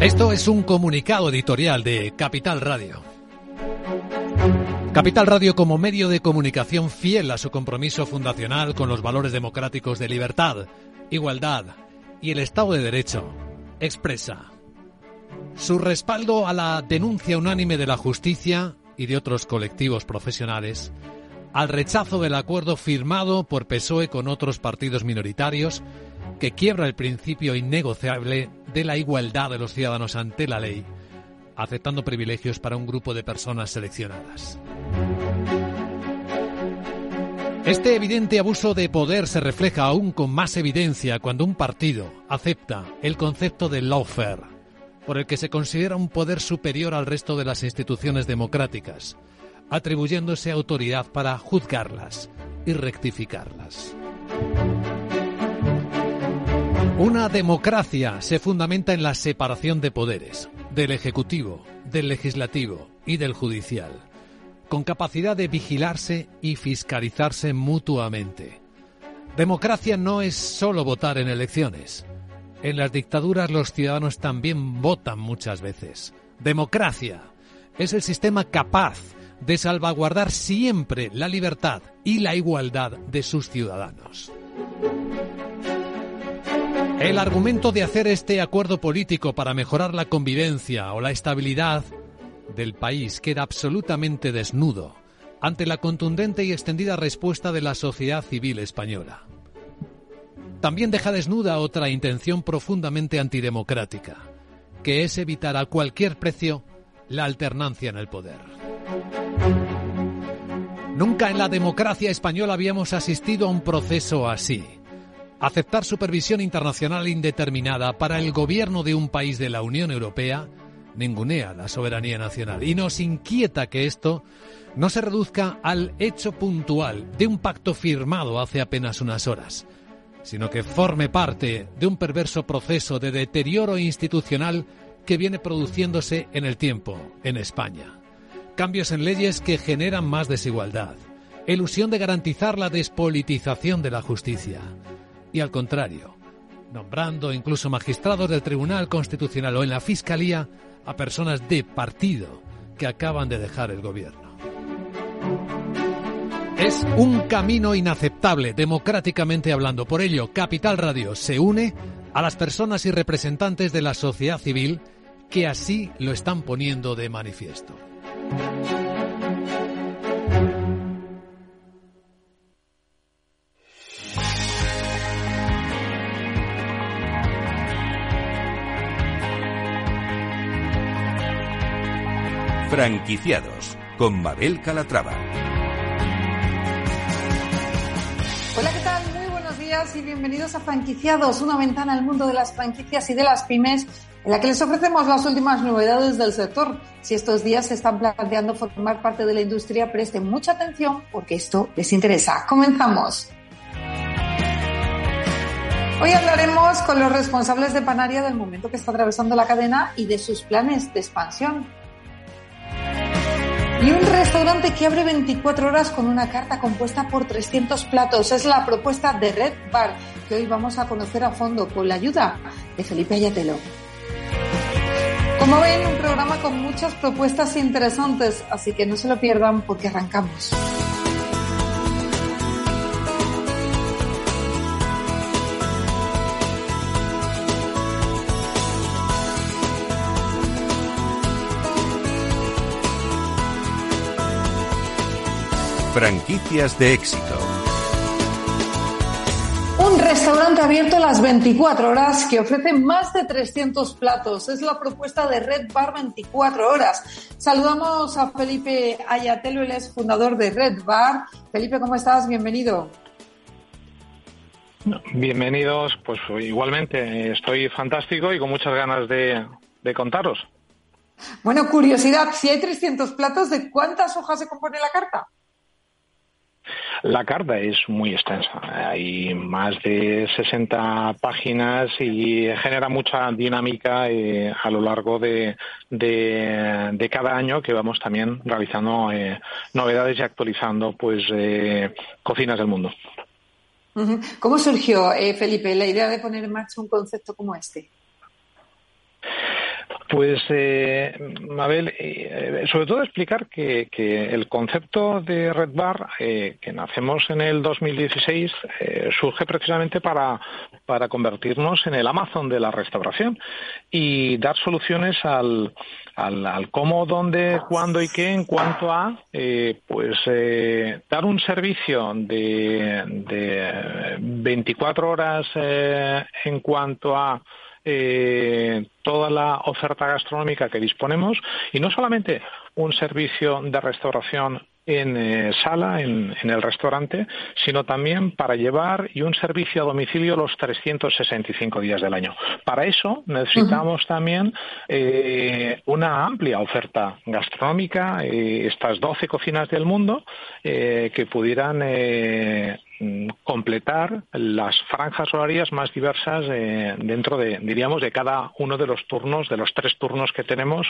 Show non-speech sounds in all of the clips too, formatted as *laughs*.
Esto es un comunicado editorial de Capital Radio. Capital Radio como medio de comunicación fiel a su compromiso fundacional con los valores democráticos de libertad, igualdad y el Estado de Derecho, expresa su respaldo a la denuncia unánime de la justicia y de otros colectivos profesionales, al rechazo del acuerdo firmado por PSOE con otros partidos minoritarios que quiebra el principio innegociable de la igualdad de los ciudadanos ante la ley, aceptando privilegios para un grupo de personas seleccionadas. Este evidente abuso de poder se refleja aún con más evidencia cuando un partido acepta el concepto de lawfare, por el que se considera un poder superior al resto de las instituciones democráticas, atribuyéndose autoridad para juzgarlas y rectificarlas. Una democracia se fundamenta en la separación de poderes, del Ejecutivo, del Legislativo y del Judicial, con capacidad de vigilarse y fiscalizarse mutuamente. Democracia no es solo votar en elecciones. En las dictaduras los ciudadanos también votan muchas veces. Democracia es el sistema capaz de salvaguardar siempre la libertad y la igualdad de sus ciudadanos. El argumento de hacer este acuerdo político para mejorar la convivencia o la estabilidad del país queda absolutamente desnudo ante la contundente y extendida respuesta de la sociedad civil española. También deja desnuda otra intención profundamente antidemocrática, que es evitar a cualquier precio la alternancia en el poder. Nunca en la democracia española habíamos asistido a un proceso así Aceptar supervisión internacional indeterminada para el gobierno de un país de la Unión Europea ningunea la soberanía nacional y nos inquieta que esto no se reduzca al hecho puntual de un pacto firmado hace apenas unas horas, sino que forme parte de un perverso proceso de deterioro institucional que viene produciéndose en el tiempo en España. Cambios en leyes que generan más desigualdad, ilusión de garantizar la despolitización de la justicia, y al contrario, nombrando incluso magistrados del Tribunal Constitucional o en la Fiscalía a personas de partido que acaban de dejar el gobierno. Es un camino inaceptable, democráticamente hablando. Por ello, Capital Radio se une a las personas y representantes de la sociedad civil que así lo están poniendo de manifiesto. Franquiciados con Mabel Calatrava. Hola, ¿qué tal? Muy buenos días y bienvenidos a Franquiciados, una ventana al mundo de las franquicias y de las pymes en la que les ofrecemos las últimas novedades del sector. Si estos días se están planteando formar parte de la industria, presten mucha atención porque esto les interesa. Comenzamos. Hoy hablaremos con los responsables de Panaria del momento que está atravesando la cadena y de sus planes de expansión. Y un restaurante que abre 24 horas con una carta compuesta por 300 platos. Es la propuesta de Red Bar, que hoy vamos a conocer a fondo con la ayuda de Felipe Ayatelo. Como ven, un programa con muchas propuestas interesantes, así que no se lo pierdan porque arrancamos. Franquicias de éxito. Un restaurante abierto las 24 horas que ofrece más de 300 platos. Es la propuesta de Red Bar 24 horas. Saludamos a Felipe Ayatelo, él es fundador de Red Bar. Felipe, ¿cómo estás? Bienvenido. Bienvenidos, pues igualmente estoy fantástico y con muchas ganas de, de contaros. Bueno, curiosidad, si hay 300 platos, ¿de cuántas hojas se compone la carta? La carta es muy extensa. Hay más de 60 páginas y genera mucha dinámica eh, a lo largo de, de, cada año que vamos también realizando eh, novedades y actualizando pues eh, cocinas del mundo. ¿Cómo surgió, Felipe, la idea de poner en marcha un concepto como este? Pues, eh, Mabel, eh, sobre todo explicar que, el concepto de Red Bar, eh, que nacemos en el 2016, eh, surge precisamente para, para convertirnos en el Amazon de la restauración y dar soluciones al, al, cómo, dónde, cuándo y qué en cuanto a, pues, dar un servicio de, de 24 horas en cuanto a eh, toda la oferta gastronómica que disponemos y no solamente un servicio de restauración en eh, sala, en, el restaurante, sino también para llevar y un servicio a domicilio los 365 días del año. Para eso necesitamos también eh, una amplia oferta gastronómica, eh, estas 12 cocinas del mundo que pudieran completar las franjas horarias más diversas dentro de, diríamos, de cada uno de los turnos, de los tres turnos que tenemos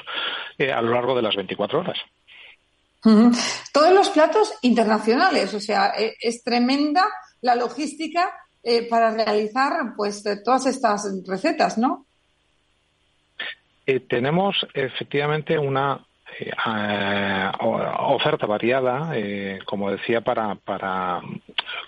a lo largo de las 24 horas. Todos los platos internacionales, o sea, e, es tremenda la logística eh, para realizar pues todas estas recetas, ¿no? Eh, tenemos efectivamente una eh, oferta variada, eh, como decía, para, para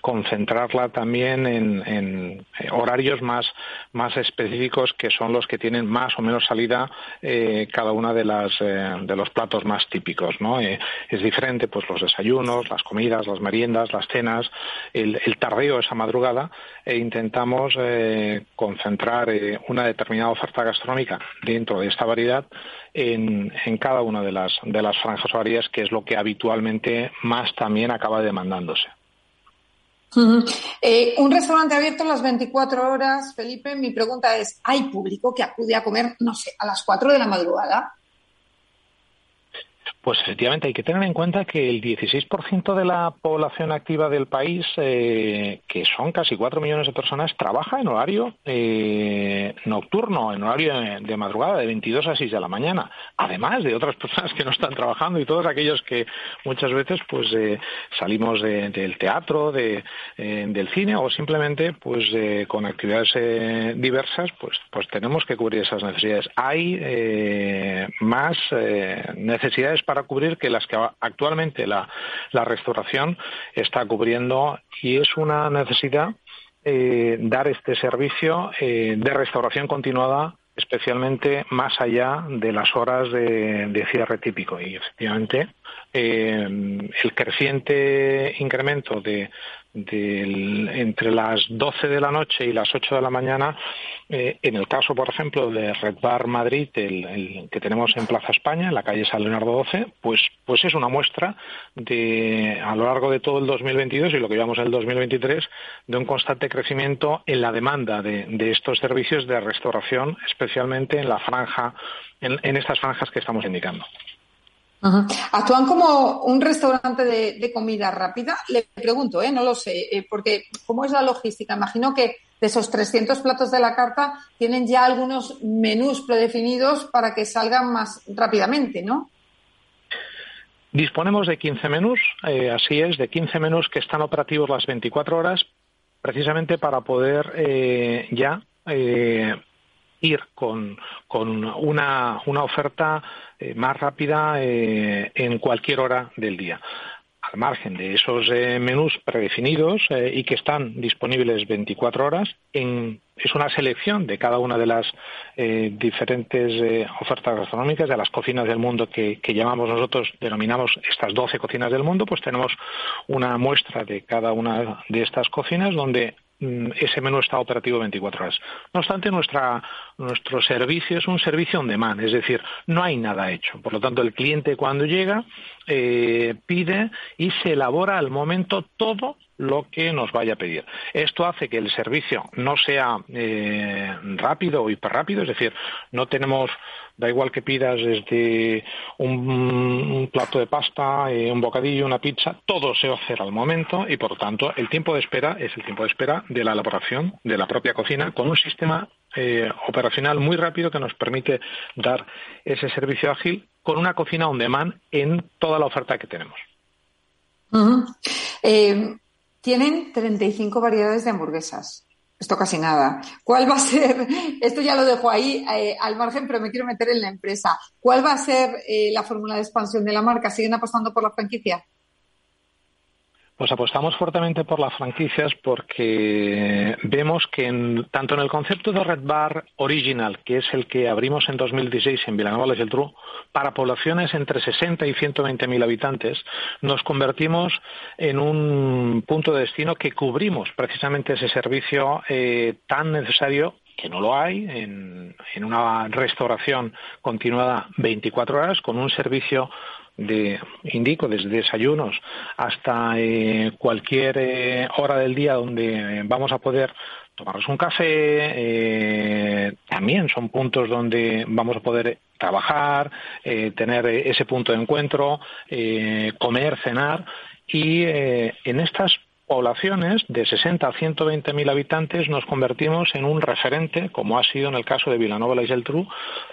concentrarla también en, horarios más, más específicos que son los que tienen más o menos salida eh, cada una de las de los platos más típicos, ¿no? es diferente, pues los desayunos, las comidas, las meriendas, las cenas, el, el tardeo esa madrugada e intentamos concentrar una determinada oferta gastronómica dentro de esta variedad en, en cada una de las, de las franjas horarias, que es lo que habitualmente más también acaba demandándose. Eh, un restaurante abierto las 24 horas, Felipe, mi pregunta es, ¿hay público que acude a comer, no sé, a las 4 de la madrugada? Pues efectivamente hay que tener en cuenta que el 16% de la población activa del país, eh, que son casi 4 millones de personas, trabaja en horario eh, nocturno, en horario de, madrugada, de 22 a 6 de la mañana, además de otras *laughs* personas que no están trabajando y todos aquellos que muchas veces pues eh, salimos del teatro, de, del cine o simplemente pues con actividades diversas, pues, pues tenemos que cubrir esas necesidades. Hay más necesidades para cubrir que las que actualmente la, restauración está cubriendo y es una necesidad eh, dar este servicio eh, de restauración continuada especialmente más allá de las horas de, cierre típico. Y efectivamente, eh, el creciente incremento de, entre las 12 de la noche y las 8 de la mañana, eh, en el caso, por ejemplo, de Red Bar Madrid, el, que tenemos en Plaza España, en la calle San Leonardo 12, pues, pues es una muestra de, a lo largo de todo el 2022 y lo que llevamos en el 2023, de un constante crecimiento en la demanda de, estos servicios de restauración, especialmente en la franja, en estas franjas que estamos indicando. ¿Actúan como un restaurante de, comida rápida? Le pregunto, ¿eh? no lo sé, eh, porque ¿cómo es la logística? Imagino que de esos 300 platos de la carta tienen ya algunos menús predefinidos para que salgan más rápidamente, ¿no? Disponemos de 15 menús, eh, así es, de 15 menús que están operativos las 24 horas, precisamente para poder eh, ya ir con, con una, una oferta eh, más rápida eh, en cualquier hora del día al margen de esos eh, menús predefinidos y que están disponibles 24 horas, en, es una selección de cada una de las diferentes ofertas gastronómicas, de las cocinas del mundo que, que, llamamos nosotros, denominamos estas 12 cocinas del mundo, pues tenemos una muestra de cada una de estas cocinas donde Mm, ese menú está operativo 24 horas. No obstante, nuestra, nuestro servicio es un servicio on demand, es decir, no hay nada hecho. Por lo tanto, el cliente cuando llega eh, pide y se elabora al momento todo lo que nos vaya a pedir. Esto hace que el servicio no sea eh, rápido o hiperrápido, es decir, no tenemos, da igual que pidas desde un, plato de pasta, eh, un bocadillo, una pizza, todo se va a hacer al momento y por tanto el tiempo de espera es el tiempo de espera de la elaboración de la propia cocina con un sistema eh, operacional muy rápido que nos permite dar ese servicio ágil con una cocina on demand en toda la oferta que tenemos. Tienen 35 variedades de hamburguesas. Esto casi nada. ¿Cuál va a ser? *laughs* Esto ya lo dejo ahí eh, al margen, pero me quiero meter en la empresa. ¿Cuál va a ser eh, la fórmula de expansión de la marca? ¿Siguen apostando por la franquicia? Pues apostamos fuertemente por las franquicias porque vemos que tanto en el concepto de Red Bar Original, que es el que abrimos en 2016 en Vilanova del Tru, para poblaciones entre 60 y 120 mil habitantes, nos convertimos en un punto de destino que cubrimos precisamente ese servicio eh, tan necesario que no lo hay en, en, una restauración continuada 24 horas con un servicio de, indico, desde desayunos hasta eh, cualquier eh, hora del día donde vamos a poder tomarnos un café, también son puntos donde vamos a poder trabajar, tener ese punto de encuentro, comer, cenar y en estas poblaciones de 60 a 120 mil habitantes nos convertimos en un referente, como ha sido en el caso de Vilanova y Geltrú,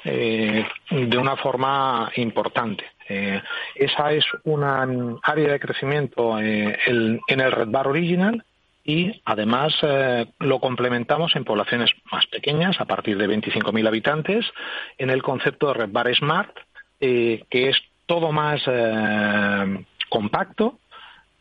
eh, de una forma importante. Eh, esa es una área de crecimiento eh, en el Red Bar Original y además eh, lo complementamos en poblaciones más pequeñas, a partir de 25.000 habitantes, en el concepto de Red Bar Smart, que es todo más compacto,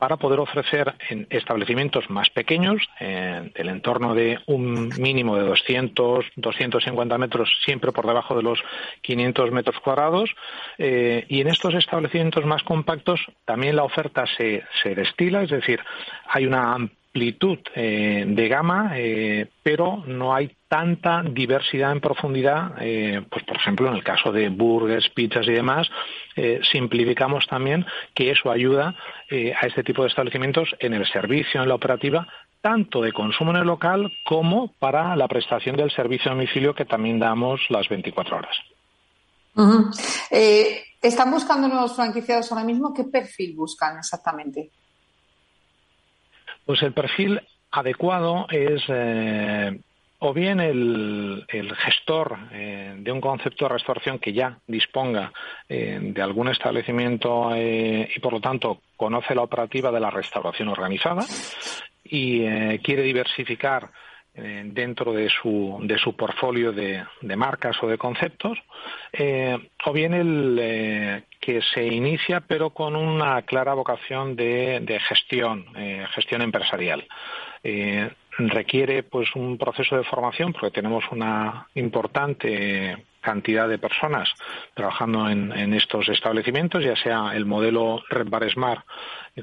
para poder ofrecer en establecimientos más pequeños, en del entorno de un mínimo de 200, 250 metros, siempre por debajo de los 500 metros cuadrados. Eh, y en estos establecimientos más compactos también la oferta se, se destila, es decir, hay una amplitud eh, de gama, eh, pero no hay tanta diversidad en profundidad, eh, pues por ejemplo en el caso de burgers, pizzas y demás, simplificamos también que eso ayuda a este tipo de establecimientos en el servicio, en la operativa, tanto de consumo en el local como para la prestación del servicio a domicilio que también damos las 24 horas. ¿Están buscando nuevos franquiciados ahora mismo? ¿Qué perfil buscan exactamente? Pues el perfil adecuado es eh, o bien el, gestor eh, de un concepto de restauración que ya disponga eh, de algún establecimiento y por lo tanto conoce la operativa de la restauración organizada y quiere diversificar dentro de su, de su portfolio de, marcas o de conceptos, o bien el que se inicia pero con una clara vocación de, gestión, eh, gestión empresarial. Eh, requiere pues un proceso de formación porque tenemos una importante cantidad de personas trabajando en, estos establecimientos, ya sea el modelo Red Bar Smart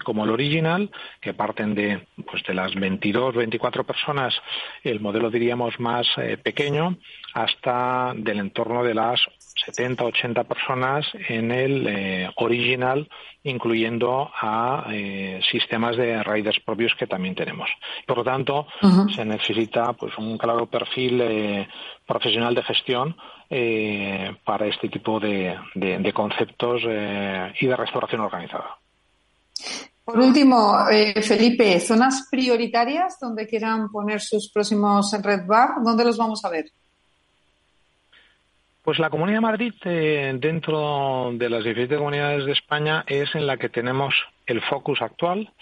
como el original, que parten de, pues, de las 22, 24 personas, el modelo diríamos más eh, pequeño, hasta del entorno de las 70, 80 personas en el eh, original, incluyendo a eh, sistemas de riders propios que también tenemos. Por lo tanto, se necesita pues un claro perfil eh, profesional de gestión para este tipo de, conceptos y de restauración organizada. Por último, Felipe, zonas prioritarias donde quieran poner sus próximos Red Bar, ¿dónde los vamos a ver? Pues la Comunidad de Madrid, eh, dentro de las diferentes comunidades de España, es en la que tenemos el focus actual,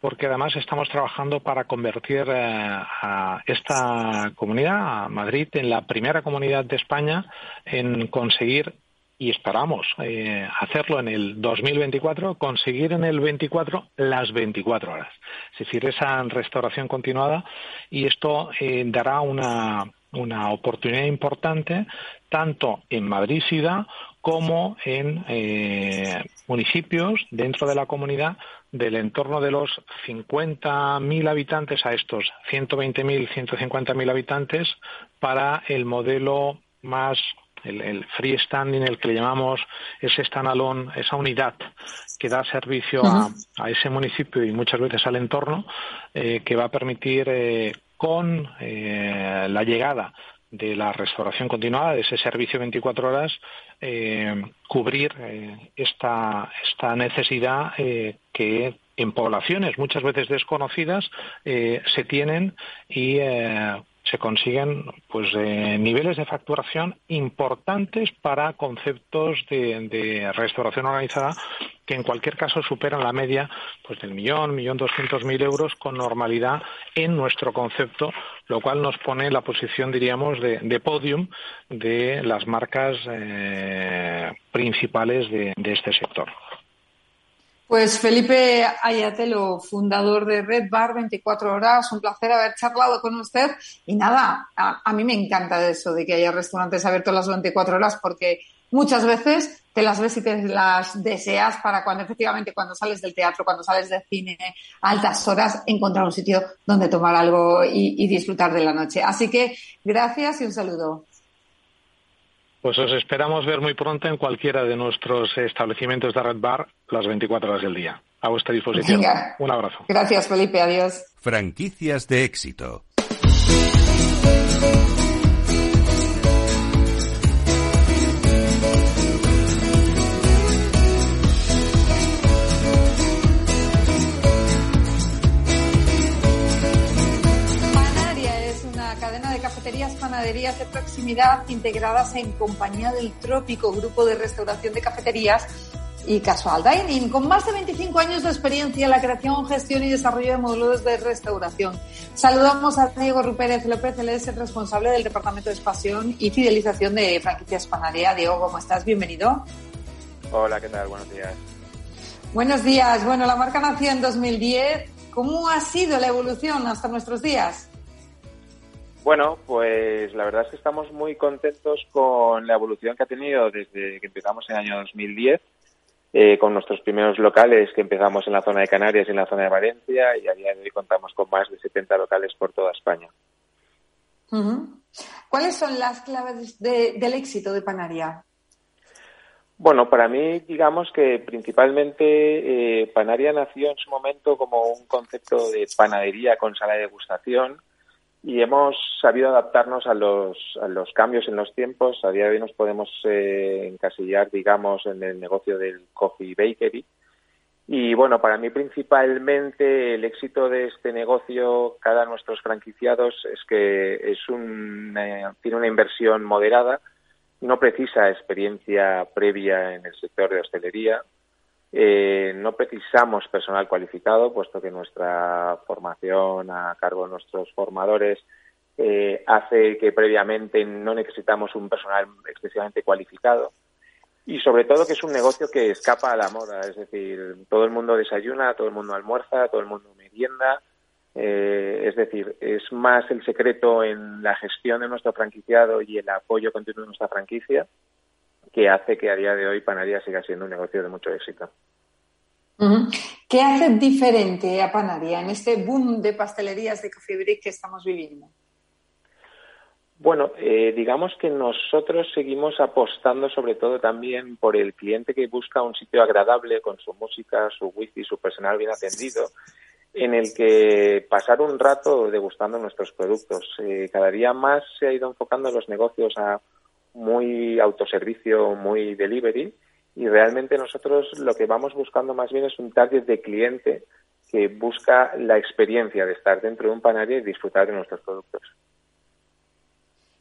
porque además estamos trabajando para convertir eh, a esta comunidad, a Madrid, en la primera comunidad de España en conseguir y esperamos eh, hacerlo en el 2024, conseguir en el 24 las 24 horas. Es decir, esa restauración continuada y esto dará una, una oportunidad importante tanto en Madrid ciudad como en eh, municipios dentro de la comunidad del entorno de los 50.000 habitantes a estos 120.000, 150.000 habitantes para el modelo más el, el, freestanding, el que le llamamos ese standalone, esa unidad que da servicio a, ese municipio y muchas veces al entorno, eh, que va a permitir eh, con la llegada de la restauración continuada, de ese servicio 24 horas, eh, cubrir eh, esta, esta necesidad eh, que en poblaciones muchas veces desconocidas se tienen y se consiguen pues niveles de facturación importantes para conceptos de, restauración organizada que en cualquier caso superan la media pues del millón, millón doscientos mil euros con normalidad en nuestro concepto lo cual nos pone en la posición, diríamos, de, de podium de las marcas eh, principales de este sector. Pues Felipe Ayatelo, fundador de Red Bar 24 Horas, un placer haber charlado con usted. Y nada, a, mí me encanta eso de que haya restaurantes abiertos las 24 horas porque muchas veces te las ves y te las deseas para cuando efectivamente cuando sales del teatro, cuando sales del cine a altas horas, encontrar un sitio donde tomar algo y disfrutar de la noche. Así que gracias y un saludo. Pues os esperamos ver muy pronto en cualquiera de nuestros establecimientos de Red Bar las 24 horas del día. A vuestra disposición. Un abrazo. Gracias, Felipe. Adiós. Franquicias de éxito. Panaderías de proximidad integradas en Compañía del Trópico, grupo de restauración de cafeterías y Casual Dining, con más de 25 años de experiencia en la creación, gestión y desarrollo de módulos de restauración. Saludamos a Diego Rupérez López, él es el responsable del Departamento de Expansión y Fidelización de Franquicias Panadería. Diego, ¿cómo estás? Bienvenido. Hola, ¿qué tal? Buenos días. Buenos días. Bueno, la marca nació en 2010. ¿Cómo ha sido la evolución hasta nuestros días? Bueno, pues la verdad es que estamos muy contentos con la evolución que ha tenido desde que empezamos en el año 2010, eh, con nuestros primeros locales que empezamos en la zona de Canarias y en la zona de Valencia, y a día de hoy contamos con más de 70 locales por toda España. ¿Cuáles son las claves del éxito de Panaria? Bueno, para mí, digamos que principalmente eh, Panaria nació en su momento como un concepto de panadería con sala de degustación, y hemos sabido adaptarnos a los, a los cambios en los tiempos. A día de hoy nos podemos eh, encasillar, digamos, en el negocio del coffee bakery. Y bueno, para mí principalmente el éxito de este negocio, cada nuestros franquiciados, es que es un, eh, tiene una inversión moderada, no precisa experiencia previa en el sector de hostelería, eh, no precisamos personal cualificado, puesto que nuestra formación a cargo de nuestros formadores eh, hace que previamente no necesitamos un personal excesivamente cualificado. Y sobre todo que es un negocio que escapa a la moda, es decir, todo el mundo desayuna, todo el mundo almuerza, todo el mundo merienda. Eh, es decir, es más el secreto en la gestión de nuestro franquiciado y el apoyo continuo de nuestra franquicia que hace que a día de hoy Panaria siga siendo un negocio de mucho éxito. ¿Qué hace diferente a Panaria en este boom de pastelerías de Café Brick que estamos viviendo? Bueno, eh, digamos que nosotros seguimos apostando sobre todo también por el cliente que busca un sitio agradable con su música, su wifi, su personal bien atendido, en el que pasar un rato degustando nuestros productos. Eh, cada día más se ha ido enfocando los negocios a muy autoservicio, muy delivery y realmente nosotros lo que vamos buscando más bien es un target de cliente que busca la experiencia de estar dentro de un panadería y disfrutar de nuestros productos.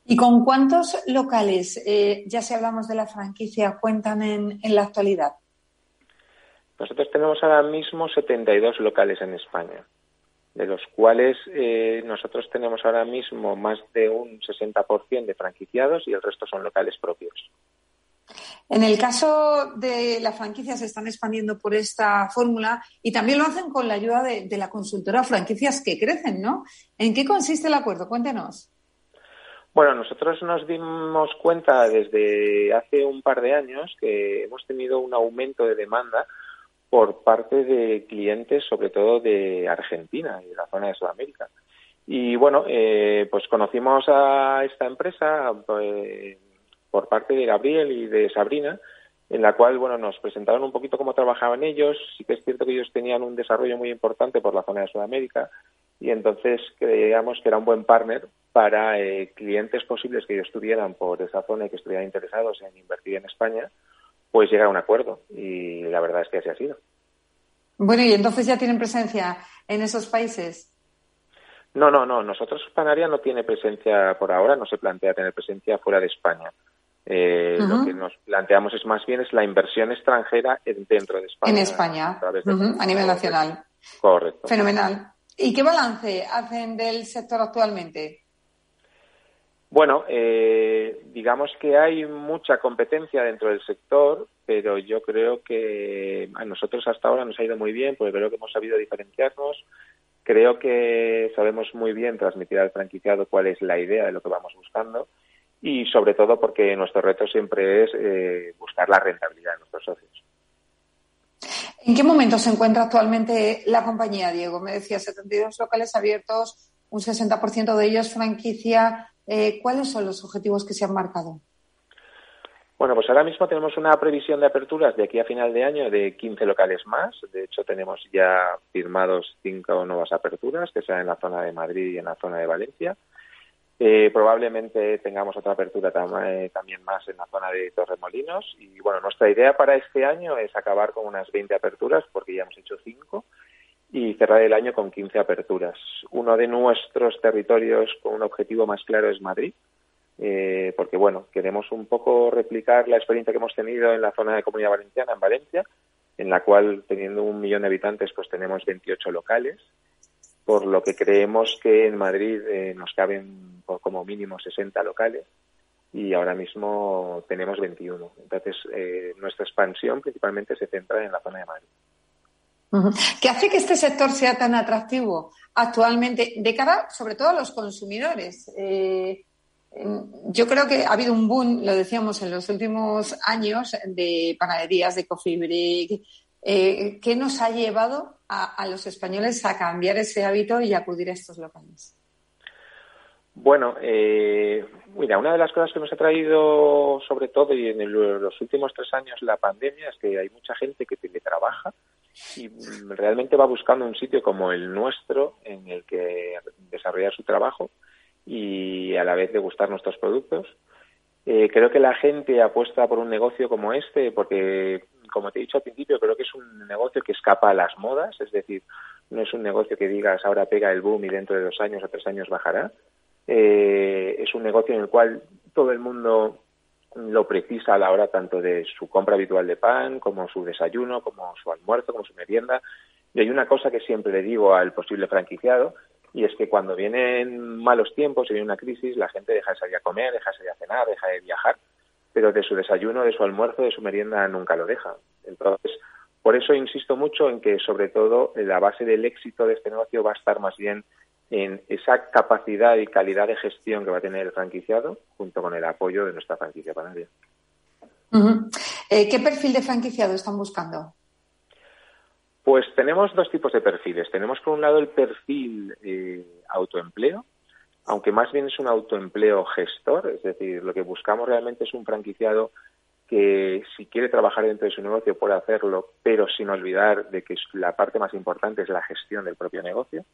¿Y con cuántos locales, eh, ya si hablamos de la franquicia, cuentan en, en la actualidad? Nosotros tenemos ahora mismo 72 locales en España de los cuales eh, nosotros tenemos ahora mismo más de un 60% de franquiciados y el resto son locales propios. En el caso de las franquicias se están expandiendo por esta fórmula y también lo hacen con la ayuda de, de, la consultora Franquicias que crecen, ¿no? ¿En qué consiste el acuerdo? Cuéntenos. Bueno, nosotros nos dimos cuenta desde hace un par de años que hemos tenido un aumento de demanda por parte de clientes, sobre todo de Argentina y de la zona de Sudamérica. Y bueno, eh, pues conocimos a esta empresa pues, por parte de Gabriel y de Sabrina, en la cual bueno nos presentaron un poquito cómo trabajaban ellos. Sí que es cierto que ellos tenían un desarrollo muy importante por la zona de Sudamérica y entonces creíamos que era un buen partner para eh, clientes posibles que ellos tuvieran por esa zona y que estuvieran interesados en invertir en España pues llegar a un acuerdo. Y la verdad es que así ha sido. Bueno, y entonces ya tienen presencia en esos países. No, no, no. Nosotros, Panaria no tiene presencia por ahora, no se plantea tener presencia fuera de España. Eh, Lo que nos planteamos es más bien es la inversión extranjera dentro de España. En España, a, nivel nacional. Correcto. Fenomenal. ¿Y qué balance hacen del sector actualmente? Bueno, eh, digamos que hay mucha competencia dentro del sector, pero yo creo que a nosotros hasta ahora nos ha ido muy bien porque creo que hemos sabido diferenciarnos. Creo que sabemos muy bien transmitir al franquiciado cuál es la idea de lo que vamos buscando y sobre todo porque nuestro reto siempre es eh, buscar la rentabilidad de nuestros socios. ¿En qué momento se encuentra actualmente la compañía, Diego? Me decía 72 locales abiertos, un 60% de ellos franquicia. Eh, ¿Cuáles son los objetivos que se han marcado? Bueno, pues ahora mismo tenemos una previsión de aperturas de aquí a final de año de 15 locales más. De hecho, tenemos ya firmados cinco nuevas aperturas, que sean en la zona de Madrid y en la zona de Valencia. Eh, probablemente tengamos otra apertura eh, también más en la zona de Torremolinos. Y bueno, nuestra idea para este año es acabar con unas 20 aperturas, porque ya hemos hecho cinco, y cerrar el año con 15 aperturas. Uno de nuestros territorios con un objetivo más claro es Madrid, eh, porque bueno, queremos un poco replicar la experiencia que hemos tenido en la zona de Comunidad Valenciana, en Valencia, en la cual teniendo un millón de habitantes pues tenemos 28 locales, por lo que creemos que en Madrid eh, nos caben como mínimo 60 locales y ahora mismo tenemos 21. Entonces, eh, nuestra expansión principalmente se centra en la zona de Madrid. ¿Qué hace que este sector sea tan atractivo actualmente de cara sobre todo a los consumidores? Eh, yo creo que ha habido un boom, lo decíamos en los últimos años, de panaderías, de coffee break. Eh, ¿Qué nos ha llevado a, los españoles a cambiar ese hábito y acudir a estos locales? Bueno, eh, mira, una de las cosas que nos ha traído, sobre todo y en los últimos tres años, la pandemia es que hay mucha gente que teletrabaja y realmente va buscando un sitio como el nuestro en el que desarrollar su trabajo y a la vez degustar nuestros productos. Eh, creo que la gente apuesta por un negocio como este porque, como te he dicho al principio, creo que es un negocio que escapa a las modas, es decir, no es un negocio que digas ahora pega el boom y dentro de dos años o tres años bajará. Eh, es un negocio en el cual todo el mundo lo precisa a la hora tanto de su compra habitual de pan, como su desayuno, como su almuerzo, como su merienda. Y hay una cosa que siempre le digo al posible franquiciado, y es que cuando vienen malos tiempos y viene una crisis, la gente deja de salir a comer, deja de salir a cenar, deja de viajar, pero de su desayuno, de su almuerzo, de su merienda nunca lo deja. Entonces, por eso insisto mucho en que, sobre todo, la base del éxito de este negocio va a estar más bien en esa capacidad y calidad de gestión que va a tener el franquiciado junto con el apoyo de nuestra franquicia panaria. Eh, ¿Qué perfil de franquiciado están buscando? Pues tenemos dos tipos de perfiles. Tenemos por un lado el perfil eh, autoempleo, aunque más bien es un autoempleo gestor, es decir, lo que buscamos realmente es un franquiciado que si quiere trabajar dentro de su negocio puede hacerlo, pero sin olvidar de que la parte más importante es la gestión del propio negocio.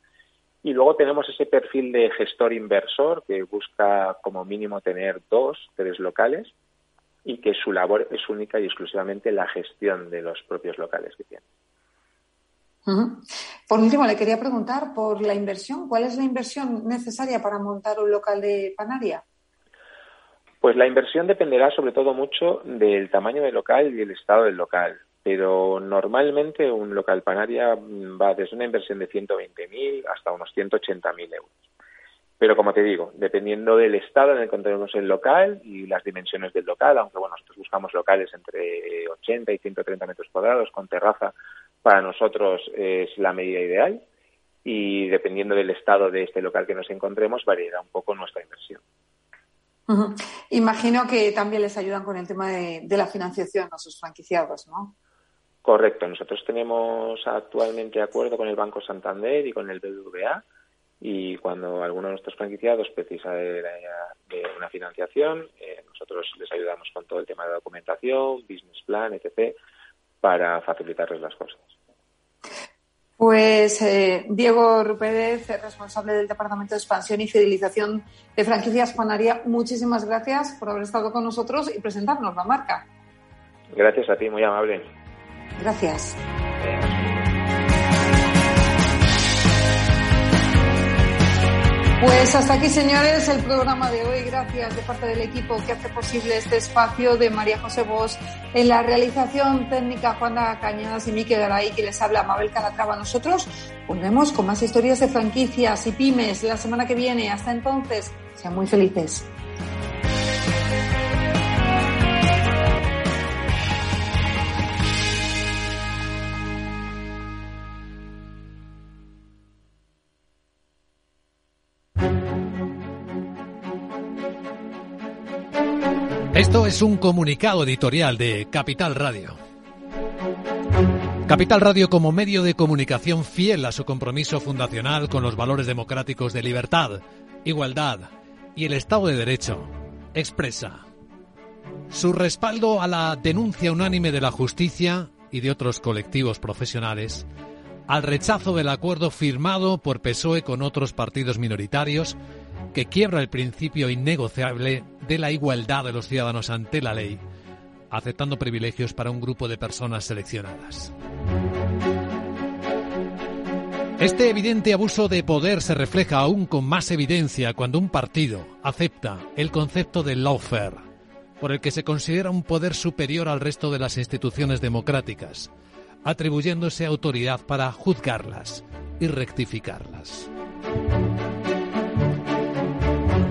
Y luego tenemos ese perfil de gestor inversor que busca como mínimo tener dos, tres locales y que su labor es única y exclusivamente la gestión de los propios locales que tiene. Por último, le quería preguntar por la inversión. ¿Cuál es la inversión necesaria para montar un local de panaria? Pues la inversión dependerá sobre todo mucho del tamaño del local y el estado del local. Pero normalmente un local panaria va desde una inversión de 120.000 hasta unos 180.000 euros. Pero como te digo, dependiendo del estado en el que encontremos el local y las dimensiones del local, aunque bueno, nosotros buscamos locales entre 80 y 130 metros cuadrados con terraza para nosotros es la medida ideal y dependiendo del estado de este local que nos encontremos variará un poco nuestra inversión. Imagino que también les ayudan con el tema de, la financiación a sus franquiciados, ¿no? Correcto. Nosotros tenemos actualmente acuerdo con el Banco Santander y con el BBVA y cuando alguno de nuestros franquiciados precisa de, una financiación, eh, nosotros les ayudamos con todo el tema de documentación, business plan, etc para facilitarles las cosas. Pues eh, Diego Rupérez, responsable del Departamento de Expansión y Fidelización de Franquicias Panaria, muchísimas gracias por haber estado con nosotros y presentarnos la marca. Gracias a ti, muy amable. Gracias. Pues hasta aquí, señores, el programa de hoy. Gracias de parte del equipo que hace posible este espacio de María José Bosch en la realización técnica Juana Cañadas y Mique Garay, que les habla Mabel Calatrava. Nosotros volvemos con más historias de franquicias y pymes la semana que viene. Hasta entonces, sean muy felices. Esto es un comunicado editorial de Capital Radio. Capital Radio como medio de comunicación fiel a su compromiso fundacional con los valores democráticos de libertad, igualdad y el Estado de Derecho, expresa su respaldo a la denuncia unánime de la justicia y de otros colectivos profesionales, al rechazo del acuerdo firmado por PSOE con otros partidos minoritarios que quiebra el principio innegociable de la igualdad de los ciudadanos ante la ley, aceptando privilegios para un grupo de personas seleccionadas. Este evidente abuso de poder se refleja aún con más evidencia cuando un partido acepta el concepto de lawfare, por el que se considera un poder superior al resto de las instituciones democráticas, atribuyéndose autoridad para juzgarlas y rectificarlas.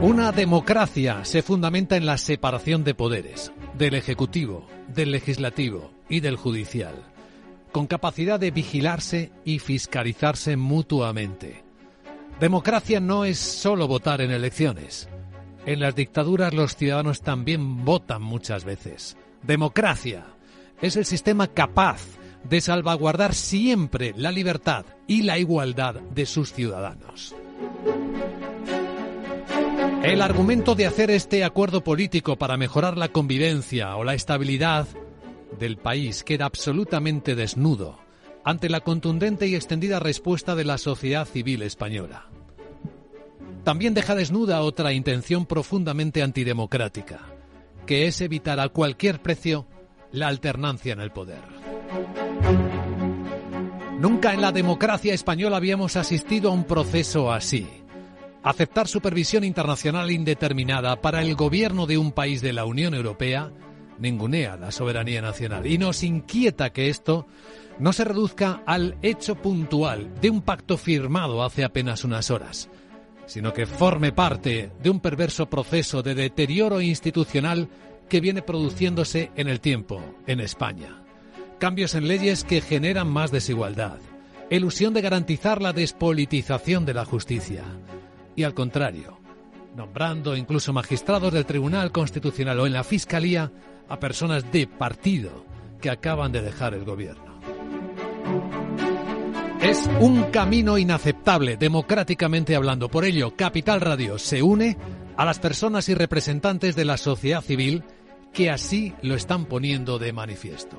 Una democracia se fundamenta en la separación de poderes, del Ejecutivo, del Legislativo y del Judicial, con capacidad de vigilarse y fiscalizarse mutuamente. Democracia no es solo votar en elecciones. En las dictaduras los ciudadanos también votan muchas veces. Democracia es el sistema capaz de salvaguardar siempre la libertad y la igualdad de sus ciudadanos. El argumento de hacer este acuerdo político para mejorar la convivencia o la estabilidad del país queda absolutamente desnudo ante la contundente y extendida respuesta de la sociedad civil española. También deja desnuda otra intención profundamente antidemocrática, que es evitar a cualquier precio la alternancia en el poder. Nunca en la democracia española habíamos asistido a un proceso así Aceptar supervisión internacional indeterminada para el gobierno de un país de la Unión Europea ningunea la soberanía nacional y nos inquieta que esto no se reduzca al hecho puntual de un pacto firmado hace apenas unas horas, sino que forme parte de un perverso proceso de deterioro institucional que viene produciéndose en el tiempo en España. Cambios en leyes que generan más desigualdad, ilusión de garantizar la despolitización de la justicia, y al contrario, nombrando incluso magistrados del Tribunal Constitucional o en la Fiscalía a personas de partido que acaban de dejar el gobierno. Es un camino inaceptable, democráticamente hablando. Por ello, Capital Radio se une a las personas y representantes de la sociedad civil que así lo están poniendo de manifiesto.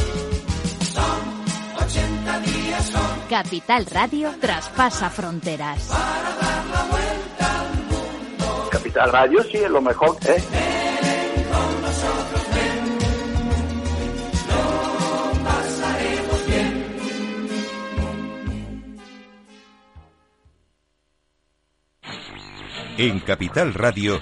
Capital Radio traspasa fronteras. Capital Radio sí es lo mejor, ¿eh? En Capital Radio